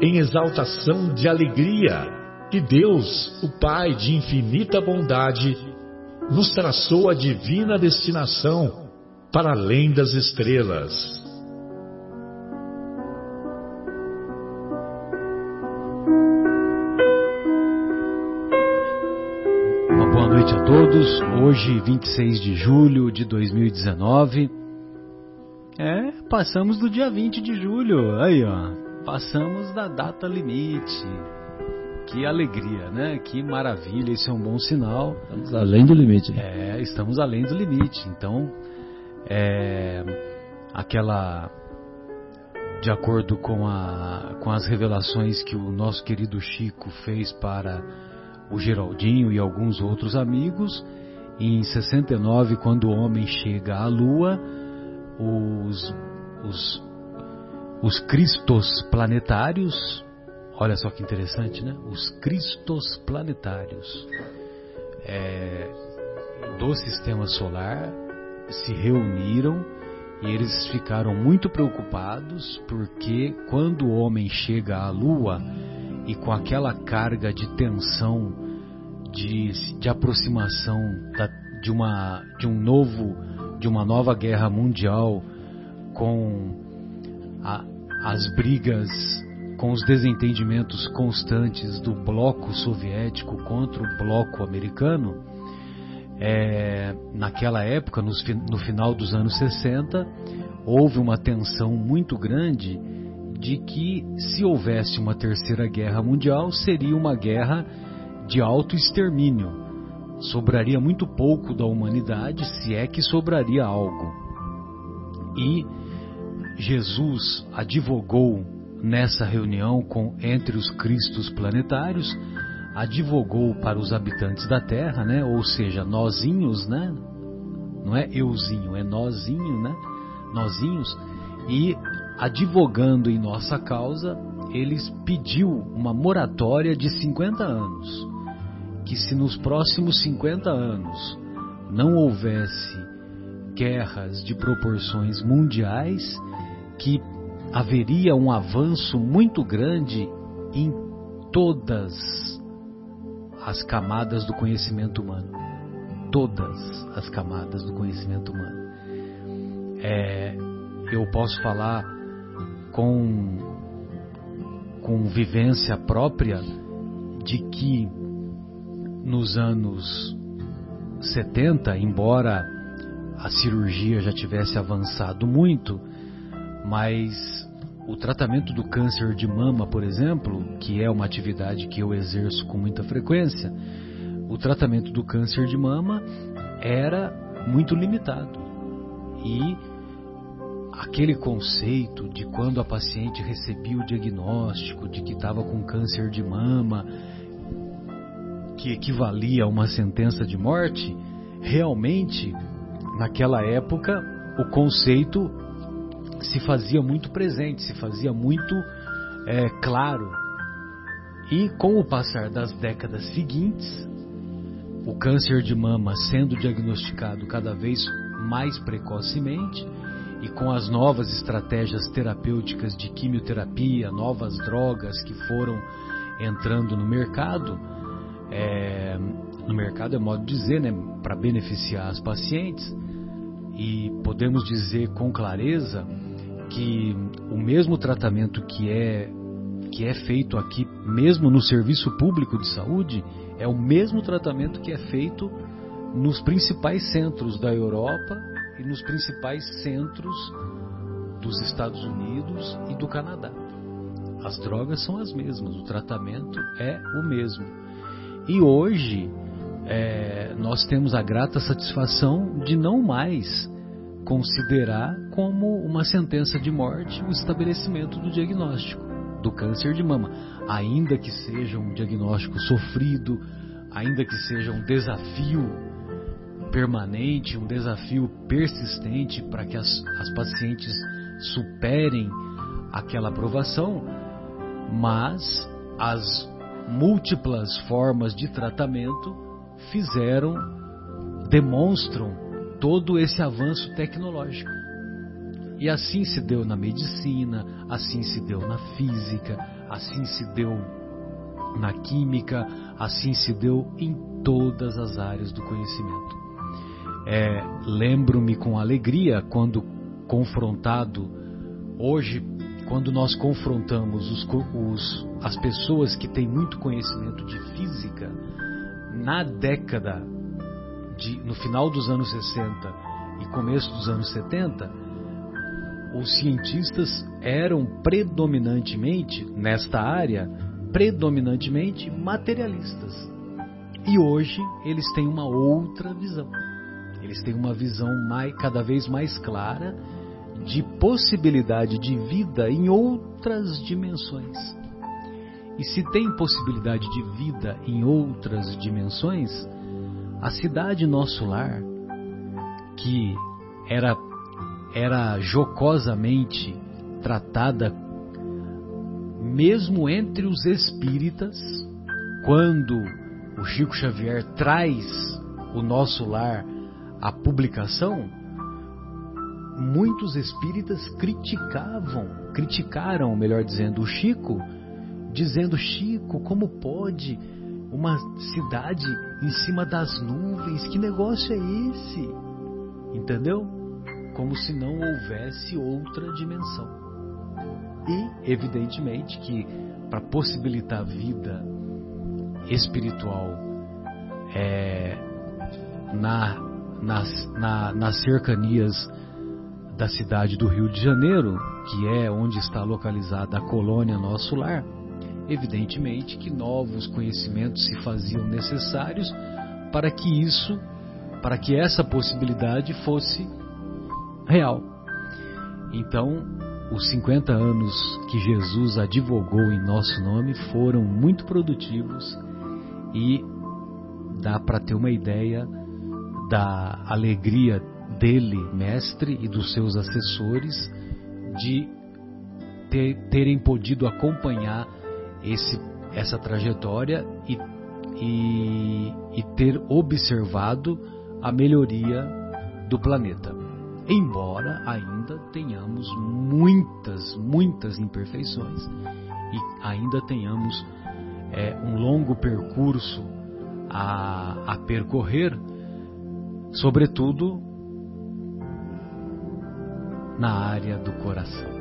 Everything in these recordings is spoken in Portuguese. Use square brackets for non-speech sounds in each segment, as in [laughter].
em exaltação de alegria que Deus, o Pai de infinita bondade, nos traçou a divina destinação para além das estrelas. Uma boa noite a todos. Hoje, 26 de julho de 2019. É, passamos do dia 20 de julho. Aí, ó. Passamos da data limite. Que alegria, né? Que maravilha, isso é um bom sinal. Estamos além do limite. É, estamos além do limite. Então, é, aquela. De acordo com, a, com as revelações que o nosso querido Chico fez para o Geraldinho e alguns outros amigos, em 69, quando o homem chega à Lua, os, os os cristos planetários, olha só que interessante, né? Os cristos planetários é, do sistema solar se reuniram e eles ficaram muito preocupados porque quando o homem chega à Lua e com aquela carga de tensão, de, de aproximação da, de, uma, de um novo, de uma nova guerra mundial com a, as brigas com os desentendimentos constantes do bloco soviético contra o bloco americano, é, naquela época, no, no final dos anos 60, houve uma tensão muito grande de que se houvesse uma terceira guerra mundial, seria uma guerra de autoextermínio. Sobraria muito pouco da humanidade, se é que sobraria algo. E Jesus advogou nessa reunião com entre os cristos planetários, advogou para os habitantes da Terra, né? Ou seja, nozinhos, né? Não é euzinho, é nozinho, né? Nozinhos e advogando em nossa causa, eles pediu uma moratória de 50 anos, que se nos próximos 50 anos não houvesse guerras de proporções mundiais, que haveria um avanço muito grande em todas as camadas do conhecimento humano. Todas as camadas do conhecimento humano. É, eu posso falar com, com vivência própria de que nos anos 70, embora a cirurgia já tivesse avançado muito, mas o tratamento do câncer de mama, por exemplo, que é uma atividade que eu exerço com muita frequência, o tratamento do câncer de mama era muito limitado. E aquele conceito de quando a paciente recebia o diagnóstico de que estava com câncer de mama, que equivalia a uma sentença de morte, realmente, naquela época, o conceito se fazia muito presente, se fazia muito é, claro. E com o passar das décadas seguintes, o câncer de mama sendo diagnosticado cada vez mais precocemente e com as novas estratégias terapêuticas de quimioterapia, novas drogas que foram entrando no mercado, é, no mercado é modo de dizer, né, para beneficiar as pacientes, e podemos dizer com clareza que o mesmo tratamento que é que é feito aqui, mesmo no serviço público de saúde, é o mesmo tratamento que é feito nos principais centros da Europa e nos principais centros dos Estados Unidos e do Canadá. As drogas são as mesmas, o tratamento é o mesmo. E hoje é, nós temos a grata satisfação de não mais considerar como uma sentença de morte o estabelecimento do diagnóstico do câncer de mama, ainda que seja um diagnóstico sofrido, ainda que seja um desafio permanente, um desafio persistente para que as, as pacientes superem aquela aprovação, mas as múltiplas formas de tratamento fizeram, demonstram todo esse avanço tecnológico. E assim se deu na medicina, assim se deu na física, assim se deu na química, assim se deu em todas as áreas do conhecimento. É, Lembro-me com alegria quando confrontado, hoje, quando nós confrontamos os, os, as pessoas que têm muito conhecimento de física, na década de, no final dos anos 60 e começo dos anos 70, os cientistas eram predominantemente, nesta área, predominantemente materialistas. E hoje eles têm uma outra visão. Eles têm uma visão mais, cada vez mais clara de possibilidade de vida em outras dimensões. E se tem possibilidade de vida em outras dimensões, a cidade nosso lar, que era, era jocosamente tratada mesmo entre os espíritas, quando o Chico Xavier traz o nosso lar à publicação, muitos espíritas criticavam, criticaram, melhor dizendo, o Chico, dizendo: Chico, como pode uma cidade em cima das nuvens? Que negócio é esse? Entendeu? Como se não houvesse outra dimensão. E, evidentemente, que para possibilitar a vida espiritual é, na, nas, na, nas cercanias da cidade do Rio de Janeiro, que é onde está localizada a colônia Nosso Lar, evidentemente que novos conhecimentos se faziam necessários para que isso, para que essa possibilidade fosse real. Então, os 50 anos que Jesus advogou em nosso nome foram muito produtivos e dá para ter uma ideia da alegria dele, mestre, e dos seus assessores de ter, terem podido acompanhar esse, essa trajetória e, e, e ter observado a melhoria do planeta. Embora ainda tenhamos muitas, muitas imperfeições e ainda tenhamos é, um longo percurso a, a percorrer, sobretudo na área do coração.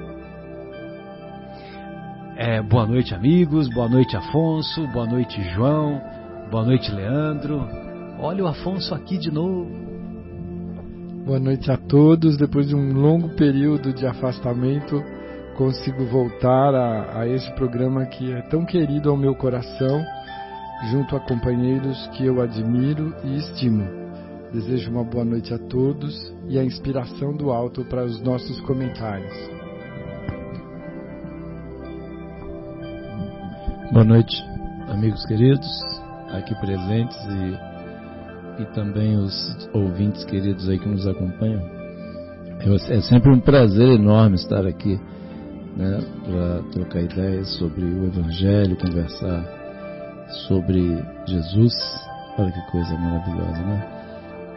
É, boa noite, amigos. Boa noite, Afonso. Boa noite, João. Boa noite, Leandro. Olha o Afonso aqui de novo. Boa noite a todos. Depois de um longo período de afastamento, consigo voltar a, a este programa que é tão querido ao meu coração, junto a companheiros que eu admiro e estimo. Desejo uma boa noite a todos e a inspiração do alto para os nossos comentários. Boa noite, amigos queridos, aqui presentes e, e também os ouvintes queridos aí que nos acompanham. É sempre um prazer enorme estar aqui né, para trocar ideias sobre o Evangelho, conversar sobre Jesus. Olha que coisa maravilhosa, né?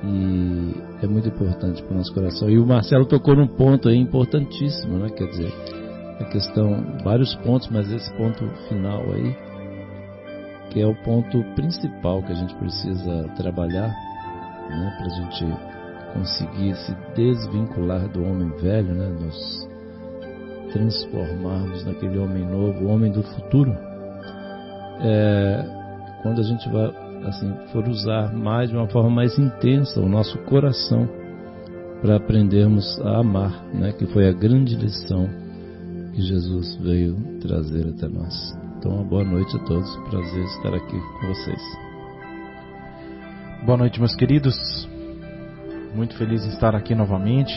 e é muito importante para o nosso coração. E o Marcelo tocou num ponto aí importantíssimo, né? Quer dizer, a questão, vários pontos, mas esse ponto final aí, que é o ponto principal que a gente precisa trabalhar, né? Para a gente conseguir se desvincular do homem velho, né? Nós transformarmos naquele homem novo, o homem do futuro, é, quando a gente vai assim for usar mais de uma forma mais intensa o nosso coração para aprendermos a amar, né? Que foi a grande lição que Jesus veio trazer até nós. Então, uma boa noite a todos. Prazer estar aqui com vocês. Boa noite, meus queridos. Muito feliz em estar aqui novamente.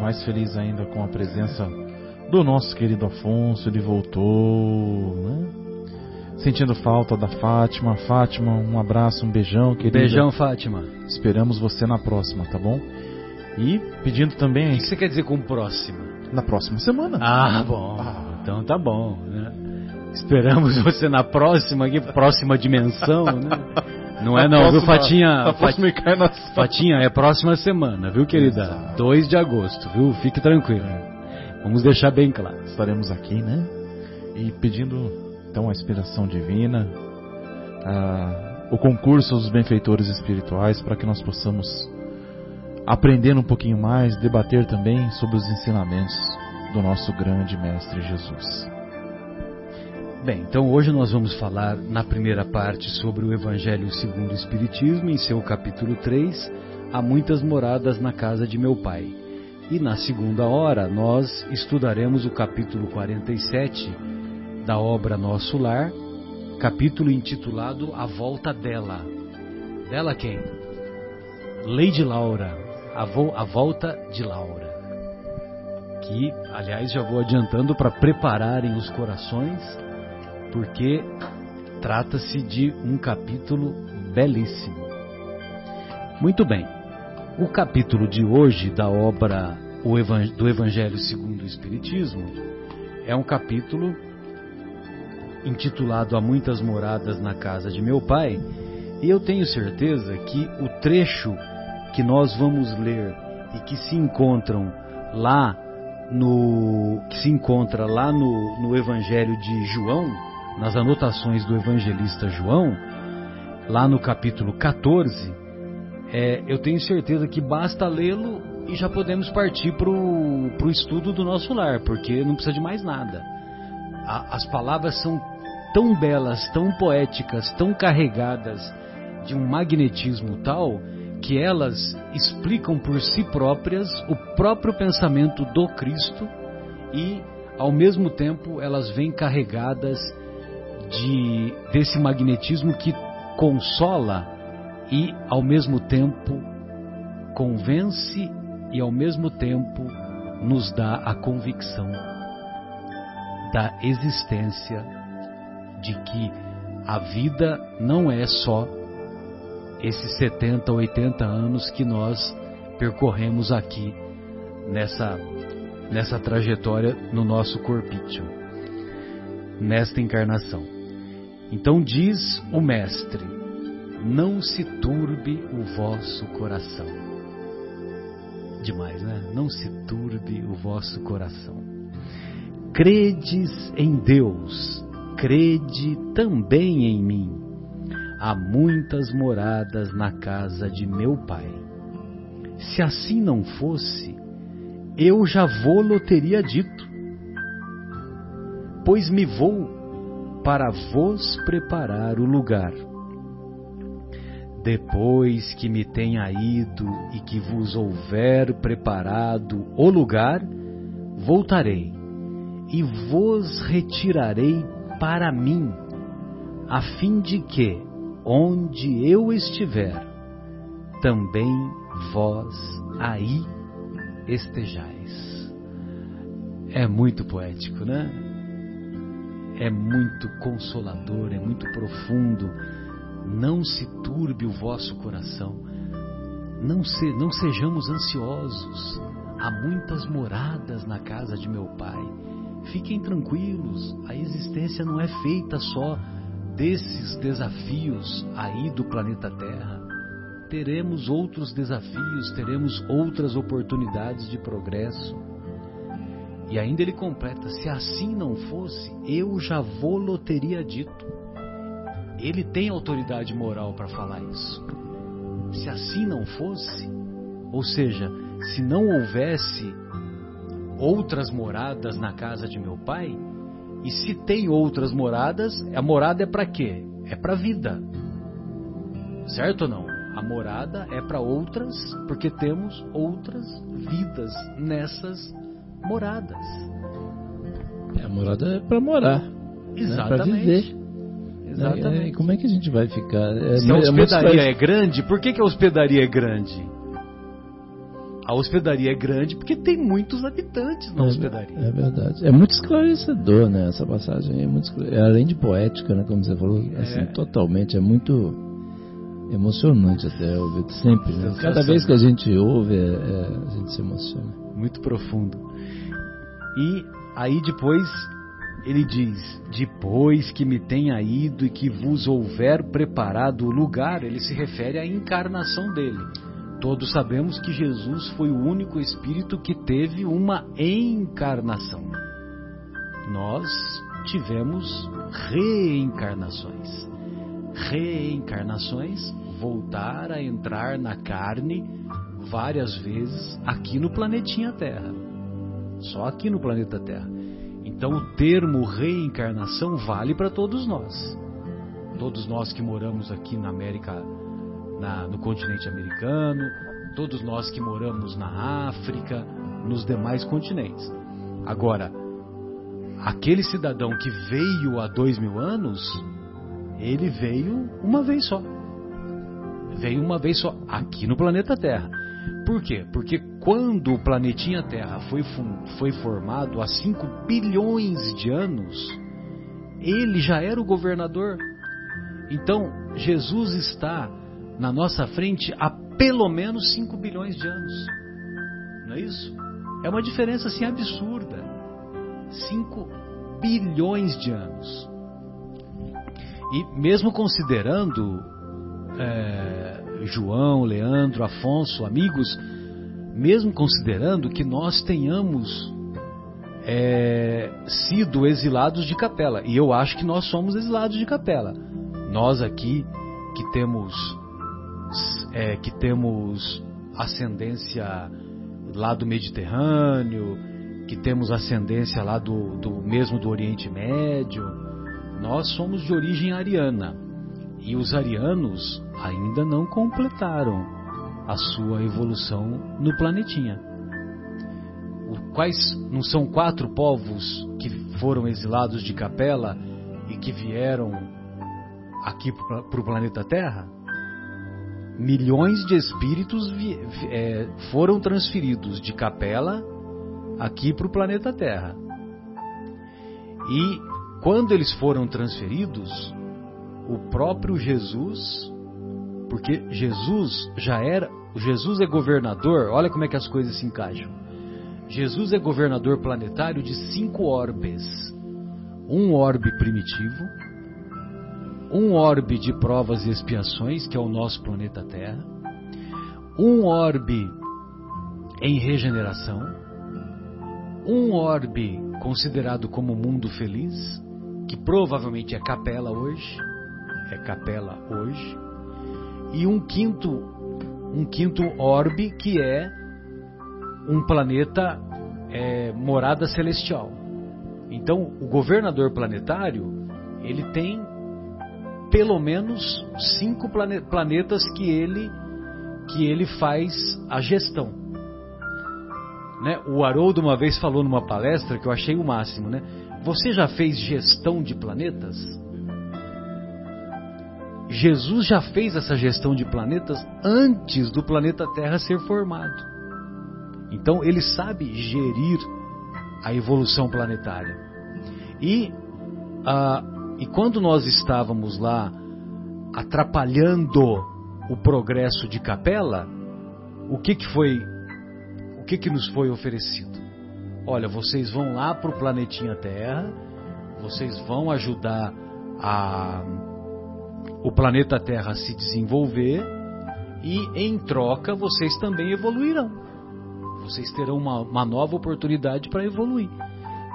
Mais feliz ainda com a presença do nosso querido Afonso. Ele voltou, né? Sentindo falta da Fátima. Fátima, um abraço, um beijão, querida. Beijão, Fátima. Esperamos você na próxima, tá bom? E pedindo também. O que você quer dizer com próxima? Na próxima semana. Ah, bom. Ah. Então tá bom, né? Esperamos [laughs] você na próxima, aqui, próxima dimensão, né? Não é não, próxima, viu, Fatinha? Próxima encarnação. Fatinha, é próxima semana, viu, querida? Exato. 2 de agosto, viu? Fique tranquilo. Vamos deixar bem claro. Estaremos aqui, né? E pedindo, então, a inspiração divina, a, o concurso dos benfeitores espirituais, para que nós possamos aprender um pouquinho mais, debater também sobre os ensinamentos do nosso grande Mestre Jesus. Bem, então hoje nós vamos falar na primeira parte sobre o Evangelho segundo o Espiritismo, em seu capítulo 3, Há muitas moradas na casa de meu pai. E na segunda hora nós estudaremos o capítulo 47 da obra Nosso Lar, capítulo intitulado A Volta dela. Dela quem? Lady Laura, a, vo a Volta de Laura. Que, aliás, já vou adiantando para prepararem os corações porque trata-se de um capítulo belíssimo. Muito bem, o capítulo de hoje da obra do Evangelho segundo o Espiritismo é um capítulo intitulado Há muitas moradas na casa de meu pai, e eu tenho certeza que o trecho que nós vamos ler e que se encontram lá no que se encontra lá no, no Evangelho de João, nas anotações do evangelista João, lá no capítulo 14, é, eu tenho certeza que basta lê-lo e já podemos partir para o estudo do nosso lar, porque não precisa de mais nada. A, as palavras são tão belas, tão poéticas, tão carregadas de um magnetismo tal que elas explicam por si próprias o próprio pensamento do Cristo e, ao mesmo tempo, elas vêm carregadas de desse magnetismo que consola e ao mesmo tempo convence e ao mesmo tempo nos dá a convicção da existência de que a vida não é só esses 70, 80 anos que nós percorremos aqui nessa nessa trajetória no nosso corpício, nesta encarnação. Então diz o Mestre: Não se turbe o vosso coração. Demais, né? Não se turbe o vosso coração. Credes em Deus, crede também em mim. Há muitas moradas na casa de meu pai. Se assim não fosse, eu já vou-lo teria dito. Pois me vou para vos preparar o lugar. Depois que me tenha ido e que vos houver preparado o lugar, voltarei e vos retirarei para mim, a fim de que, onde eu estiver, também vós aí estejais. É muito poético, né? é muito consolador, é muito profundo. Não se turbe o vosso coração. Não, se, não sejamos ansiosos. Há muitas moradas na casa de meu Pai. Fiquem tranquilos, a existência não é feita só desses desafios aí do planeta Terra. Teremos outros desafios, teremos outras oportunidades de progresso. E ainda ele completa: se assim não fosse, eu já vou-lo teria dito. Ele tem autoridade moral para falar isso. Se assim não fosse, ou seja, se não houvesse outras moradas na casa de meu pai? E se tem outras moradas, a morada é para quê? É para vida. Certo ou não? A morada é para outras, porque temos outras vidas nessas moradas. É, a morada é para morar. Exatamente. Né? Para viver. Exatamente. É, como é que a gente vai ficar? É, Se a hospedaria é, é grande, por que, que a hospedaria é grande? A hospedaria é grande porque tem muitos habitantes na é, hospedaria. É verdade. É muito esclarecedor, né? Essa passagem é muito é, além de poética, né? Como você falou, assim, é. totalmente. É muito emocionante até ouvir sempre. Né? Cada vez que a gente ouve, é, é, a gente se emociona. Muito profundo. E aí depois ele diz: Depois que me tenha ido e que vos houver preparado o lugar, ele se refere à encarnação dele. Todos sabemos que Jesus foi o único Espírito que teve uma encarnação. Nós tivemos reencarnações reencarnações, voltar a entrar na carne várias vezes aqui no planetinha Terra. Só aqui no planeta Terra. Então o termo reencarnação vale para todos nós. Todos nós que moramos aqui na América, na, no continente americano, todos nós que moramos na África, nos demais continentes. Agora, aquele cidadão que veio há dois mil anos, ele veio uma vez só. Veio uma vez só aqui no planeta Terra. Por quê? Porque quando o planetinha Terra foi, foi formado há 5 bilhões de anos, ele já era o governador. Então, Jesus está na nossa frente há pelo menos 5 bilhões de anos. Não é isso? É uma diferença assim absurda. 5 bilhões de anos. E mesmo considerando é, João, Leandro, Afonso, amigos, mesmo considerando que nós tenhamos é, sido exilados de capela, e eu acho que nós somos exilados de capela. Nós aqui que temos é, que temos ascendência lá do Mediterrâneo, que temos ascendência lá do, do mesmo do Oriente Médio, nós somos de origem ariana e os arianos ainda não completaram a sua evolução no planetinha. Quais não são quatro povos que foram exilados de Capela e que vieram aqui para o planeta Terra? Milhões de espíritos é, foram transferidos de Capela aqui para o planeta Terra. E quando eles foram transferidos, o próprio Jesus, porque Jesus já era, Jesus é governador, olha como é que as coisas se encaixam. Jesus é governador planetário de cinco orbes. Um orbe primitivo, um orbe de provas e expiações, que é o nosso planeta Terra, um orbe em regeneração, um orbe considerado como mundo feliz, que provavelmente é capela hoje, é capela hoje, e um quinto, um quinto orbe que é um planeta é, morada celestial. Então, o governador planetário ele tem pelo menos cinco planetas que ele que ele faz a gestão. Né? O Haroldo uma vez falou numa palestra que eu achei o máximo, né? Você já fez gestão de planetas? Jesus já fez essa gestão de planetas antes do planeta Terra ser formado. Então ele sabe gerir a evolução planetária. E, uh, e quando nós estávamos lá atrapalhando o progresso de Capela, o que, que foi, o que, que nos foi oferecido? olha, vocês vão lá para o planetinha Terra, vocês vão ajudar a, o planeta Terra a se desenvolver e em troca vocês também evoluirão. Vocês terão uma, uma nova oportunidade para evoluir.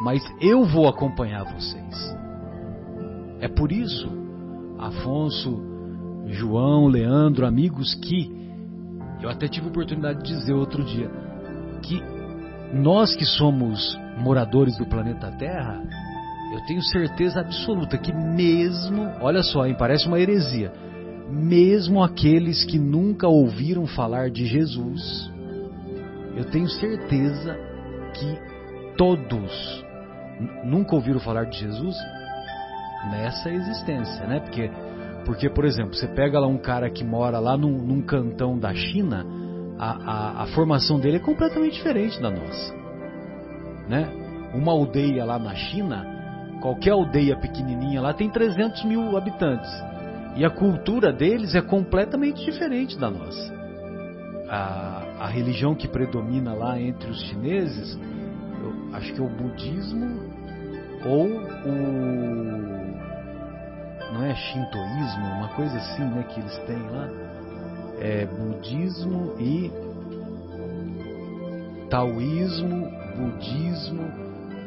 Mas eu vou acompanhar vocês. É por isso, Afonso, João, Leandro, amigos, que eu até tive a oportunidade de dizer outro dia que nós que somos moradores do planeta Terra, eu tenho certeza absoluta que mesmo, olha só, hein, parece uma heresia, mesmo aqueles que nunca ouviram falar de Jesus, eu tenho certeza que todos nunca ouviram falar de Jesus nessa existência, né? Porque, porque por exemplo, você pega lá um cara que mora lá num, num cantão da China, a, a, a, formação dele é completamente diferente da nossa, né? Uma aldeia lá na China, qualquer aldeia pequenininha lá tem 300 mil habitantes e a cultura deles é completamente diferente da nossa. A, a religião que predomina lá entre os chineses, eu acho que é o budismo ou o não é shintoísmo, uma coisa assim, né, que eles têm lá, é budismo e taoísmo, budismo,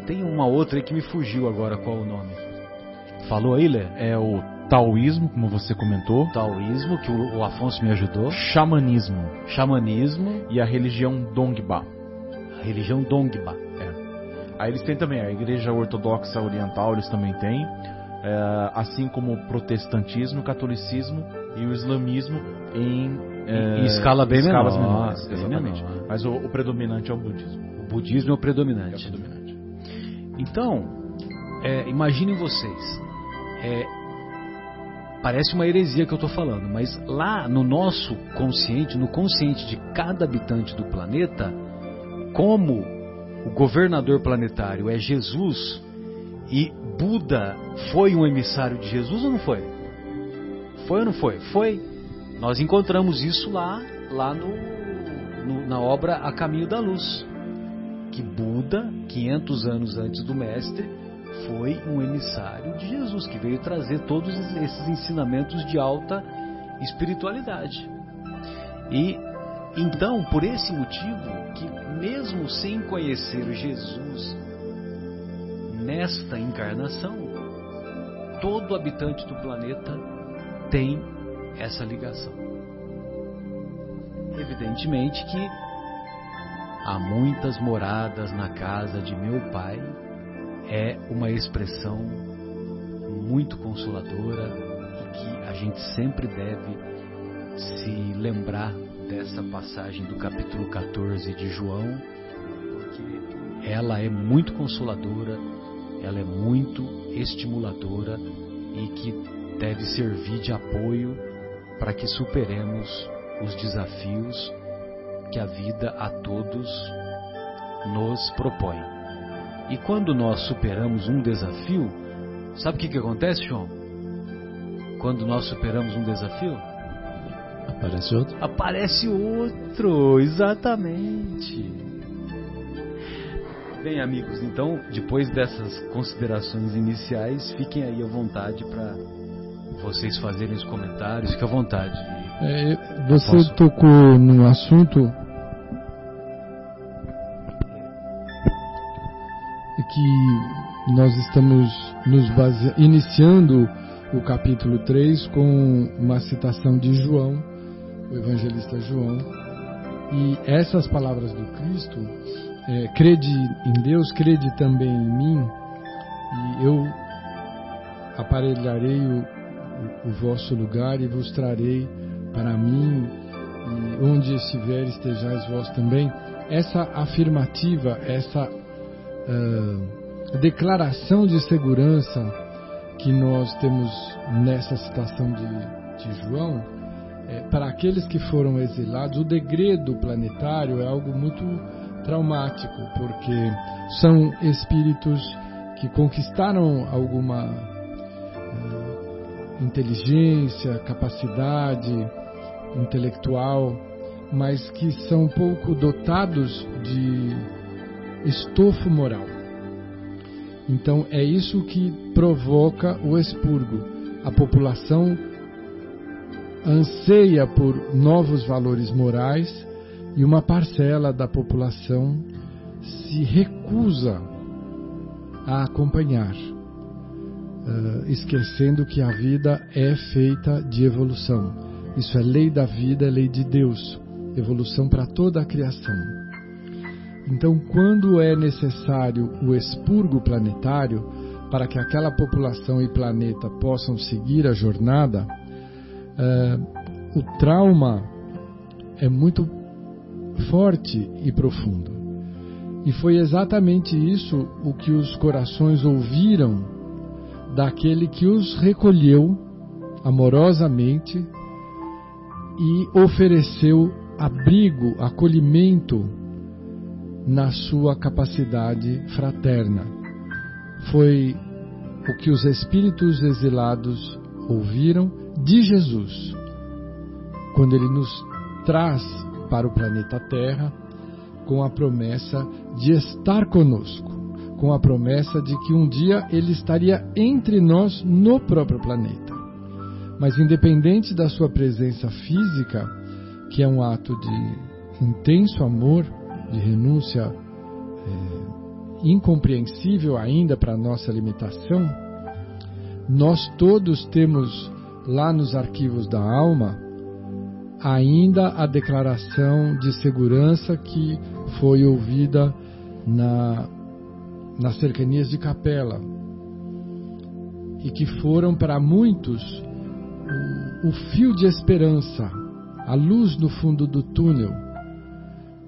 tem uma outra aí que me fugiu agora qual o nome. Falou aí, Lê? É o taoísmo, como você comentou. Taoísmo, que o, o Afonso me ajudou. Xamanismo. Xamanismo. E a religião Dongba. A religião Dongba. Aí eles têm também a Igreja Ortodoxa Oriental, eles também têm, é, assim como o protestantismo, o catolicismo e o islamismo em, é, em escala bem escalas menor, menores. bem Exatamente. menor. Mas o, o, predominante é o budismo. O budismo é o predominante. É o predominante. Então, é, imaginem vocês, é, parece uma heresia que eu estou falando, mas lá no nosso consciente, no consciente de cada habitante do planeta, como o governador planetário é Jesus e Buda foi um emissário de Jesus ou não foi? Foi ou não foi? Foi. Nós encontramos isso lá, lá no, no, na obra A Caminho da Luz. Que Buda, 500 anos antes do Mestre, foi um emissário de Jesus, que veio trazer todos esses ensinamentos de alta espiritualidade. E então, por esse motivo, que mesmo sem conhecer Jesus nesta encarnação, todo habitante do planeta tem essa ligação. Evidentemente que há muitas moradas na casa de meu pai é uma expressão muito consoladora e que a gente sempre deve se lembrar dessa passagem do capítulo 14 de João, porque ela é muito consoladora, ela é muito estimuladora e que deve servir de apoio para que superemos os desafios que a vida a todos nos propõe. E quando nós superamos um desafio, sabe o que, que acontece, João? Quando nós superamos um desafio? Aparece outro? Aparece outro, exatamente. Bem, amigos, então, depois dessas considerações iniciais, fiquem aí à vontade para vocês fazerem os comentários. Fique à vontade. É, você Posso? tocou num assunto que nós estamos nos base... iniciando o capítulo 3 com uma citação de João, o evangelista João. E essas palavras do Cristo, é, crede em Deus, crede também em mim, e eu aparelharei o, o, o vosso lugar e vos trarei para mim, e onde estiver estejais vós também. Essa afirmativa, essa uh, declaração de segurança que nós temos nessa citação de, de João, é, para aqueles que foram exilados, o degredo planetário é algo muito traumático, porque são espíritos que conquistaram alguma uh, inteligência, capacidade intelectual, mas que são pouco dotados de estofo moral. Então é isso que provoca o expurgo. A população anseia por novos valores morais e uma parcela da população se recusa a acompanhar, uh, esquecendo que a vida é feita de evolução. Isso é lei da vida, é lei de Deus, evolução para toda a criação. Então, quando é necessário o expurgo planetário para que aquela população e planeta possam seguir a jornada, eh, o trauma é muito forte e profundo. E foi exatamente isso o que os corações ouviram daquele que os recolheu amorosamente e ofereceu abrigo, acolhimento na sua capacidade fraterna. Foi o que os espíritos exilados ouviram de Jesus, quando ele nos traz para o planeta Terra com a promessa de estar conosco, com a promessa de que um dia ele estaria entre nós no próprio planeta. Mas independente da sua presença física, que é um ato de intenso amor, de renúncia é, incompreensível ainda para a nossa limitação, nós todos temos lá nos arquivos da alma ainda a declaração de segurança que foi ouvida na, nas cercanias de Capela e que foram para muitos o, o fio de esperança, a luz no fundo do túnel,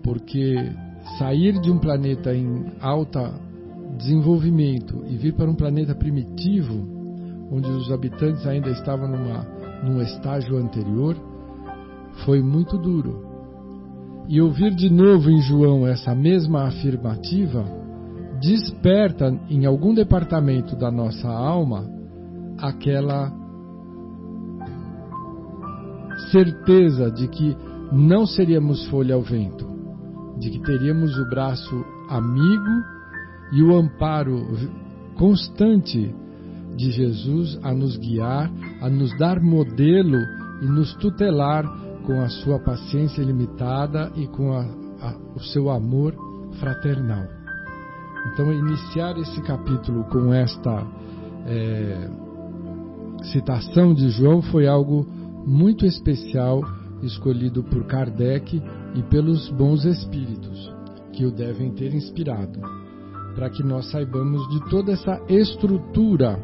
porque sair de um planeta em alta desenvolvimento e vir para um planeta primitivo, onde os habitantes ainda estavam numa, num estágio anterior, foi muito duro. E ouvir de novo em João essa mesma afirmativa desperta em algum departamento da nossa alma aquela certeza de que não seríamos folha ao vento, de que teríamos o braço amigo e o amparo constante de Jesus a nos guiar, a nos dar modelo e nos tutelar com a sua paciência ilimitada e com a, a, o seu amor fraternal. Então, iniciar esse capítulo com esta é, citação de João foi algo muito especial, escolhido por Kardec e pelos bons espíritos que o devem ter inspirado, para que nós saibamos de toda essa estrutura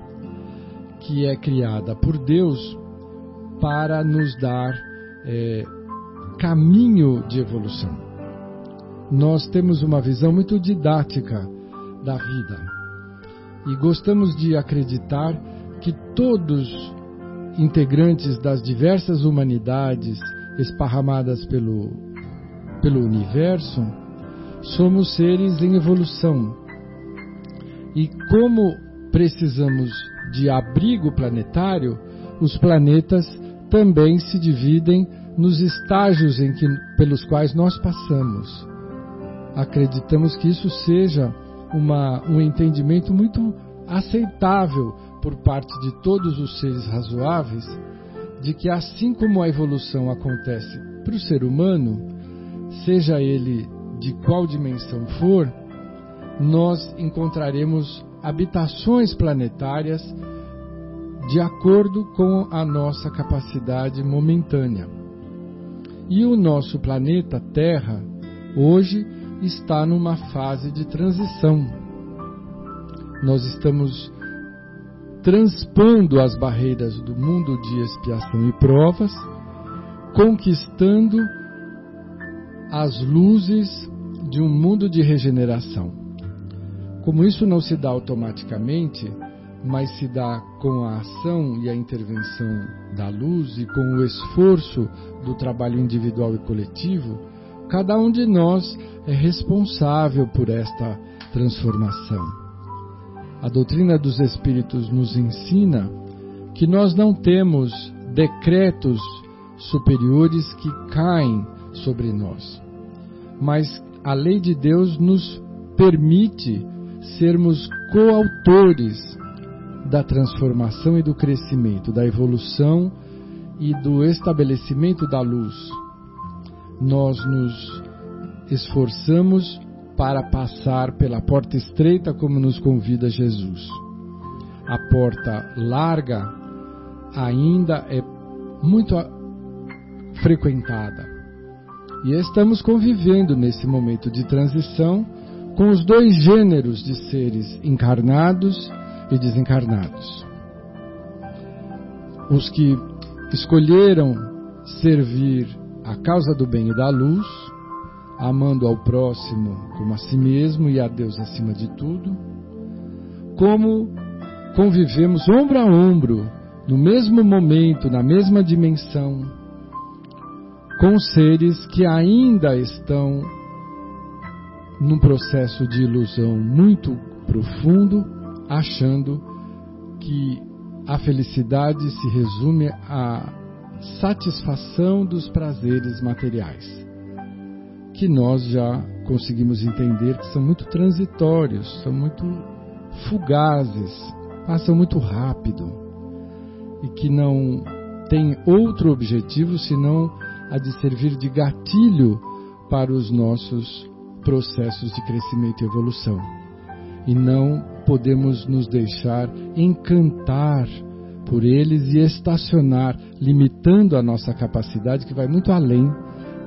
que é criada por Deus para nos dar é, caminho de evolução. Nós temos uma visão muito didática da vida e gostamos de acreditar que todos integrantes das diversas humanidades esparramadas pelo, pelo universo somos seres em evolução. E como precisamos de abrigo planetário, os planetas também se dividem nos estágios em que, pelos quais nós passamos. Acreditamos que isso seja uma, um entendimento muito aceitável por parte de todos os seres razoáveis, de que assim como a evolução acontece para o ser humano, seja ele de qual dimensão for, nós encontraremos habitações planetárias de acordo com a nossa capacidade momentânea. E o nosso planeta Terra hoje está numa fase de transição. Nós estamos transpondo as barreiras do mundo de expiação e provas, conquistando as luzes de um mundo de regeneração. Como isso não se dá automaticamente, mas se dá com a ação e a intervenção da luz e com o esforço do trabalho individual e coletivo, cada um de nós é responsável por esta transformação. A doutrina dos Espíritos nos ensina que nós não temos decretos superiores que caem sobre nós, mas a lei de Deus nos permite sermos coautores da transformação e do crescimento, da evolução e do estabelecimento da luz. Nós nos esforçamos para passar pela porta estreita, como nos convida Jesus. A porta larga ainda é muito frequentada. E estamos convivendo nesse momento de transição com os dois gêneros de seres encarnados e desencarnados. Os que escolheram servir a causa do bem e da luz, amando ao próximo como a si mesmo e a Deus acima de tudo, como convivemos ombro a ombro, no mesmo momento, na mesma dimensão, com seres que ainda estão num processo de ilusão muito profundo, achando que a felicidade se resume à satisfação dos prazeres materiais, que nós já conseguimos entender que são muito transitórios, são muito fugazes, passam muito rápido e que não têm outro objetivo senão a de servir de gatilho para os nossos processos de crescimento e evolução. E não podemos nos deixar encantar por eles e estacionar, limitando a nossa capacidade que vai muito além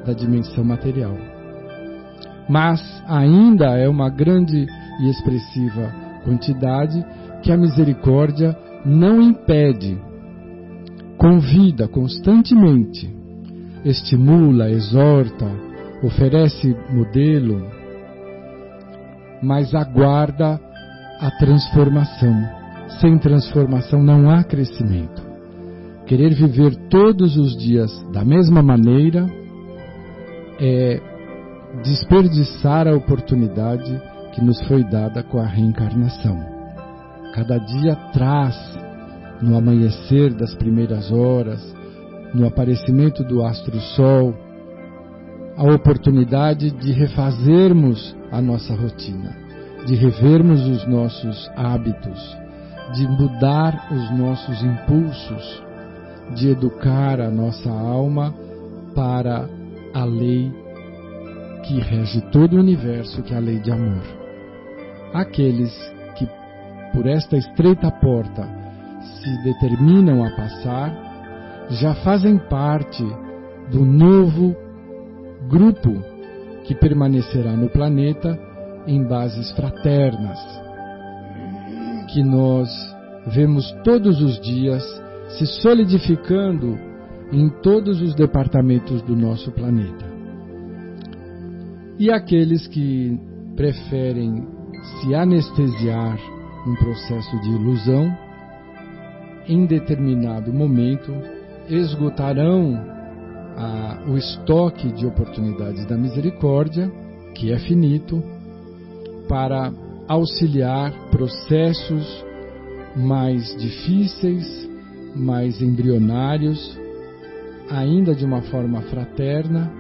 da dimensão material. Mas ainda é uma grande e expressiva quantidade que a misericórdia não impede, convida constantemente, estimula, exorta, oferece modelo, mas aguarda a transformação. Sem transformação não há crescimento. Querer viver todos os dias da mesma maneira é desperdiçar a oportunidade que nos foi dada com a reencarnação. Cada dia traz, no amanhecer das primeiras horas, no aparecimento do astro-sol, a oportunidade de refazermos a nossa rotina, de revermos os nossos hábitos, de mudar os nossos impulsos, de educar a nossa alma para a lei que rege todo o universo, que é a lei de amor. Aqueles que por esta estreita porta se determinam a passar, já fazem parte do novo grupo que permanecerá no planeta em bases fraternas, que nós vemos todos os dias se solidificando em todos os departamentos do nosso planeta. E aqueles que preferem se anestesiar um processo de ilusão, em determinado momento esgotarão a, o estoque de oportunidades da misericórdia, que é finito, para auxiliar processos mais difíceis, mais embrionários, ainda de uma forma fraterna,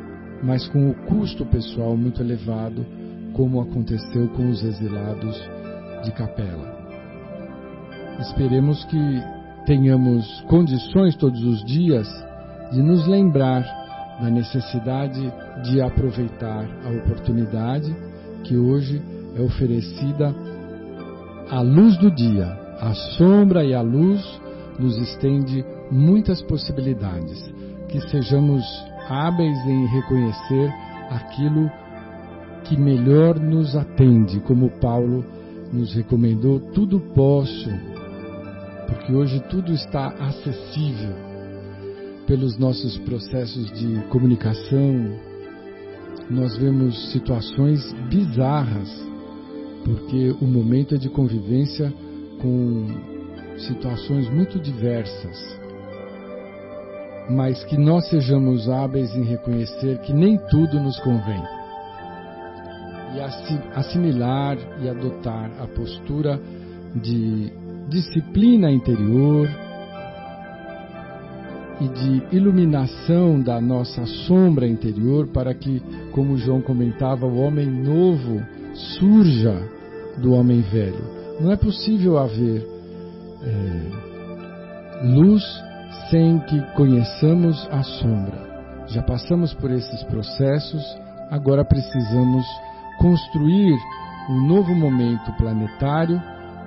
mas com o custo pessoal muito elevado, como aconteceu com os exilados de Capela. Esperemos que tenhamos condições todos os dias de nos lembrar da necessidade de aproveitar a oportunidade que hoje é oferecida à luz do dia. A sombra e a luz nos estende muitas possibilidades. Que sejamos hábeis em reconhecer aquilo que melhor nos atende, como Paulo nos recomendou, tudo posso, porque hoje tudo está acessível pelos nossos processos de comunicação. Nós vemos situações bizarras porque o momento é de convivência com situações muito diversas. Mas que nós sejamos hábeis em reconhecer que nem tudo nos convém. E assimilar e adotar a postura de disciplina interior e de iluminação da nossa sombra interior para que, como João comentava, o homem novo surja do homem velho. Não é possível haver é, luz sem que conheçamos a sombra. Já passamos por esses processos, agora precisamos construir um novo momento planetário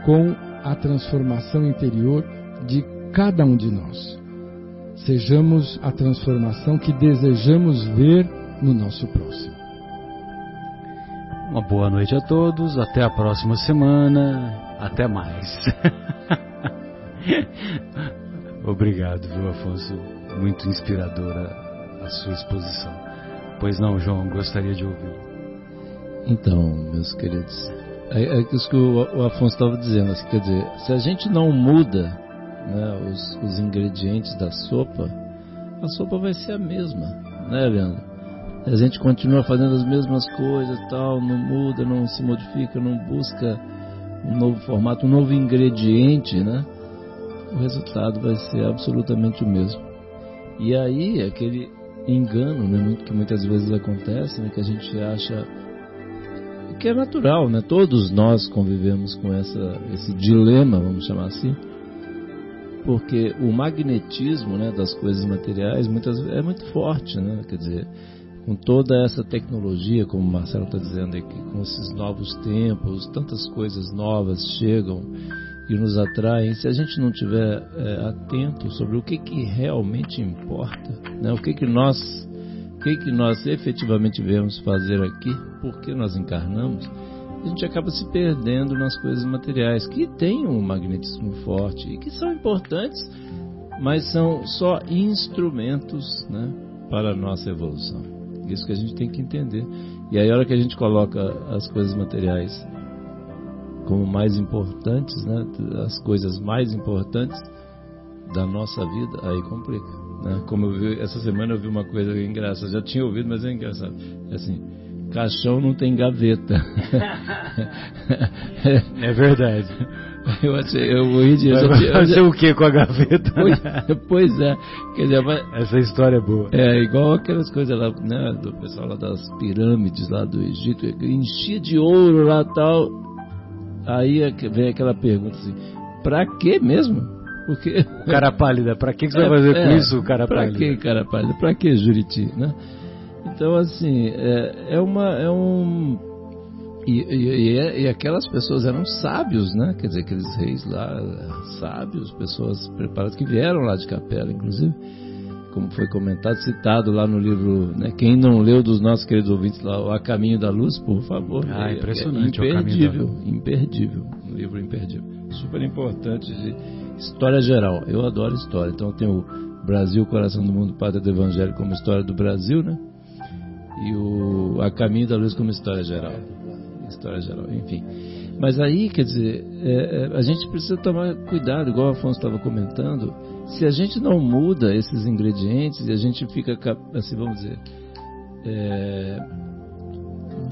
com a transformação interior de cada um de nós. Sejamos a transformação que desejamos ver no nosso próximo. Uma boa noite a todos, até a próxima semana, até mais. [laughs] Obrigado, viu, Afonso? Muito inspiradora a sua exposição. Pois não, João, gostaria de ouvir. Então, meus queridos, é, é isso que o, Afonso estava dizendo. Assim, quer dizer, se a gente não muda né, os, os ingredientes da sopa, a sopa vai ser a mesma, né, Leandro? A gente continua fazendo as mesmas coisas, tal, não muda, não se modifica, não busca um novo formato, um novo ingrediente, né? O resultado vai ser absolutamente o mesmo. E aí, aquele engano, né, que muitas vezes acontece, né, que a gente acha que é natural, né? Todos nós convivemos com essa, esse dilema, vamos chamar assim, porque o magnetismo, né, das coisas materiais muitas é muito forte, né? Quer dizer, com toda essa tecnologia, como o Marcelo está dizendo aqui, com esses novos tempos, tantas coisas novas chegam e nos atraem. Se a gente não tiver é, atento sobre o que, que realmente importa, né? O que que nós o que, que nós efetivamente viemos fazer aqui, por que nós encarnamos, a gente acaba se perdendo nas coisas materiais, que têm um magnetismo forte e que são importantes, mas são só instrumentos né, para a nossa evolução. Isso que a gente tem que entender. E aí, a hora que a gente coloca as coisas materiais como mais importantes, né, as coisas mais importantes da nossa vida, aí complica. Né? Como eu vi, essa semana eu vi uma coisa engraçada, já tinha ouvido, mas é engraçado. É assim, caixão não tem gaveta. [laughs] é verdade. [laughs] [laughs] Eu achei, eu vou de. Vai fazer o que com a gaveta? [laughs] Pois, pois é. Quer dizer, mas, Essa história é boa. É, igual aquelas coisas lá, né, do pessoal lá das pirâmides lá do Egito, enchia de ouro lá tal. Aí é vem aquela pergunta assim, pra que mesmo? Porque... Cara pálida, pra que, que você é, vai fazer é, com isso, cara pra pálida? Pra que cara pálida? Pra que Juriti, né? Então, assim, é, é uma... É um... E, e, e, aquelas pessoas eram sábios, né? Quer dizer, aqueles reis lá, sábios, pessoas preparadas que vieram lá de Capela, inclusive, como foi comentado, citado lá no livro, né? Quem não leu dos nossos queridos ouvintes lá, A Caminho da Luz, por favor. Ah, impressionante. É imperdível, imperdível, um livro imperdível. Super importante de história geral. Eu adoro história. Então tem o Brasil, Coração do Mundo, Pátria do Evangelho como história do Brasil, né? E o A Caminho da Luz como história geral. História geral, enfim. Mas aí, quer dizer, é, é, a gente precisa tomar cuidado, igual o Afonso estava comentando. Se a gente não muda esses ingredientes e a gente fica, assim, vamos dizer, é,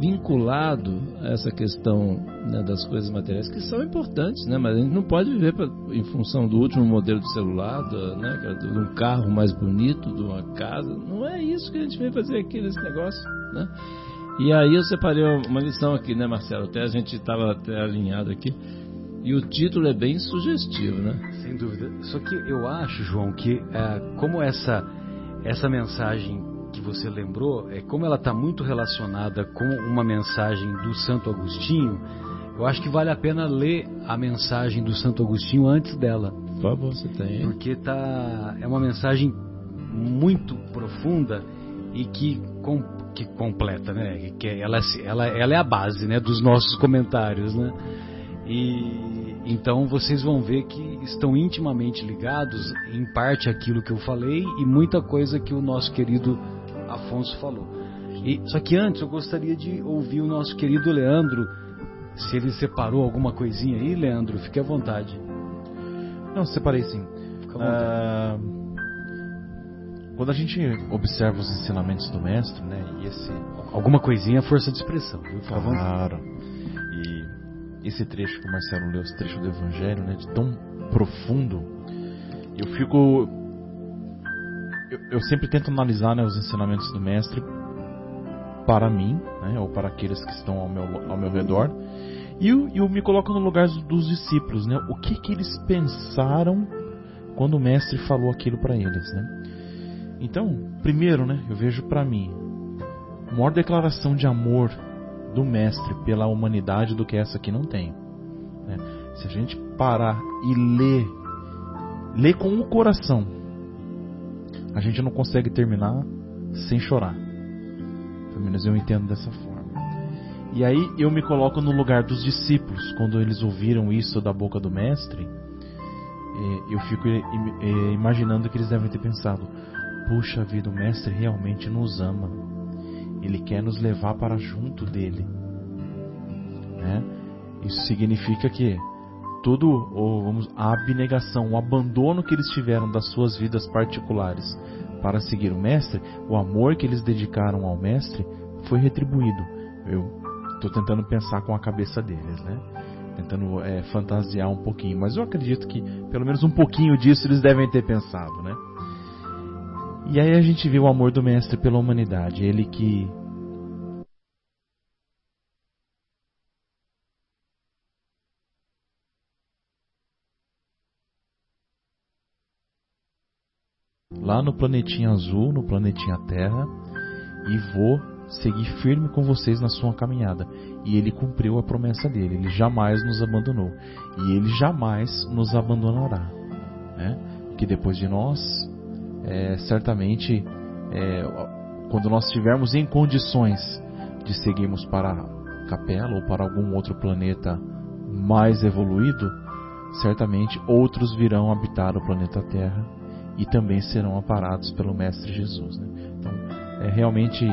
vinculado a essa questão né, das coisas materiais, que são importantes, né, mas a gente não pode viver pra, em função do último modelo de celular, do, né, de um carro mais bonito, de uma casa. Não é isso que a gente vem fazer aqui nesse negócio. Né? E aí eu separei uma lição aqui, né, Marcelo? Até a gente estava até alinhado aqui. E o título é bem sugestivo, né? Sem dúvida. Só que eu acho, João, que é, como essa, essa mensagem que você lembrou, é como ela está muito relacionada com uma mensagem do Santo Agostinho, eu acho que vale a pena ler a mensagem do Santo Agostinho antes dela. Por favor, você tem. Porque tá, é uma mensagem muito profunda e que, com, que completa, né? Que ela, ela, ela é a base né, dos nossos comentários, né? E então vocês vão ver que estão intimamente ligados, em parte aquilo que eu falei e muita coisa que o nosso querido Afonso falou. E, só que antes eu gostaria de ouvir o nosso querido Leandro, se ele separou alguma coisinha aí, Leandro, fique à vontade. Não, separei sim. Ah, quando a gente observa os ensinamentos do mestre, né, e esse alguma coisinha é força de expressão, viu? Claro. E esse trecho que o Marcelo leu, esse trecho do Evangelho, né, de tão profundo, eu fico eu, eu sempre tento analisar né, os ensinamentos do mestre para mim, né, ou para aqueles que estão ao meu, ao meu redor, e eu, eu me coloco no lugar dos discípulos, né, o que, que eles pensaram quando o mestre falou aquilo para eles. Né? Então, primeiro, né, eu vejo para mim, maior declaração de amor do mestre pela humanidade do que essa aqui não tem. Né? Se a gente parar e ler, ler com o coração, a gente não consegue terminar sem chorar. Pelo menos eu entendo dessa forma. E aí eu me coloco no lugar dos discípulos, quando eles ouviram isso da boca do mestre, é, eu fico é, imaginando que eles devem ter pensado: puxa vida, o mestre realmente nos ama, ele quer nos levar para junto dele. Né? Isso significa que todo ou, vamos, a abnegação, o abandono que eles tiveram das suas vidas particulares para seguir o mestre, o amor que eles dedicaram ao mestre foi retribuído. Eu estou tentando pensar com a cabeça deles, né? Tentando é, fantasiar um pouquinho, mas eu acredito que pelo menos um pouquinho disso eles devem ter pensado, né? E aí a gente vê o amor do mestre pela humanidade, ele que lá no planetinha azul, no planetinha Terra, e vou seguir firme com vocês na sua caminhada. E ele cumpriu a promessa dele, ele jamais nos abandonou. E ele jamais nos abandonará. Né? Que depois de nós, é, certamente, é, quando nós estivermos em condições de seguirmos para a Capela ou para algum outro planeta mais evoluído, certamente outros virão habitar o planeta Terra e também serão aparados pelo Mestre Jesus. Né? Então, é realmente.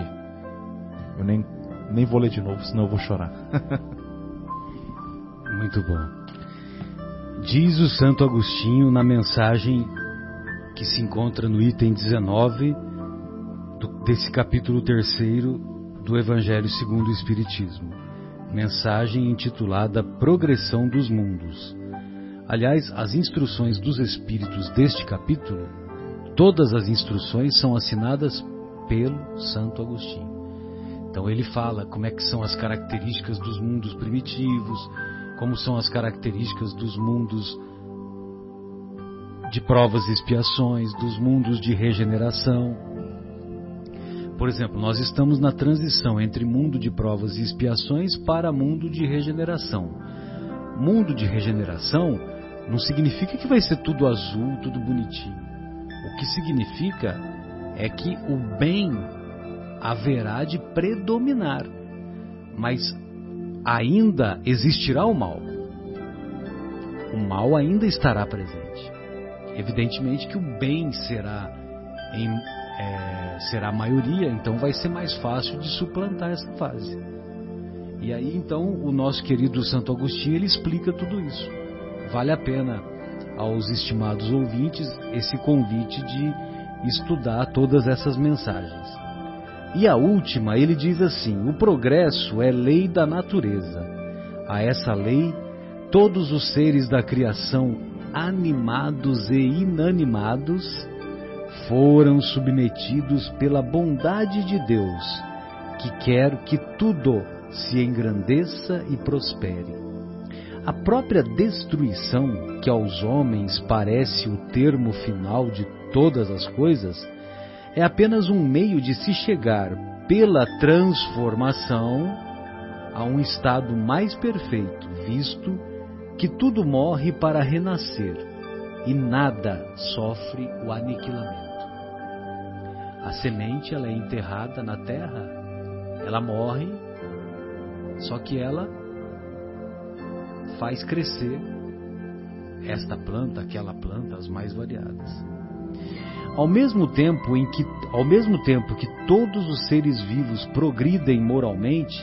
Eu nem, nem vou ler de novo, senão eu vou chorar. [laughs] Muito bom. Diz o Santo Agostinho na mensagem que se encontra no item 19 do, desse capítulo 3 do Evangelho segundo o Espiritismo. Mensagem intitulada Progressão dos Mundos. Aliás, as instruções dos Espíritos deste capítulo, todas as instruções são assinadas pelo Santo Agostinho. Então ele fala como é que são as características dos mundos primitivos, como são as características dos mundos de provas e expiações, dos mundos de regeneração. Por exemplo, nós estamos na transição entre mundo de provas e expiações para mundo de regeneração. Mundo de regeneração não significa que vai ser tudo azul, tudo bonitinho. O que significa é que o bem haverá de predominar, mas ainda existirá o mal. O mal ainda estará presente. Evidentemente que o bem será em, é, será a maioria, então vai ser mais fácil de suplantar essa fase. E aí então o nosso querido Santo Agostinho ele explica tudo isso. Vale a pena aos estimados ouvintes esse convite de estudar todas essas mensagens. E a última, ele diz assim: o progresso é lei da natureza. A essa lei, todos os seres da criação, animados e inanimados, foram submetidos pela bondade de Deus, que quer que tudo se engrandeça e prospere. A própria destruição, que aos homens parece o termo final de todas as coisas, é apenas um meio de se chegar, pela transformação, a um estado mais perfeito, visto que tudo morre para renascer e nada sofre o aniquilamento. A semente ela é enterrada na terra, ela morre, só que ela faz crescer esta planta, aquela planta, as mais variadas. Ao mesmo tempo em que, ao mesmo tempo que todos os seres vivos progridem moralmente,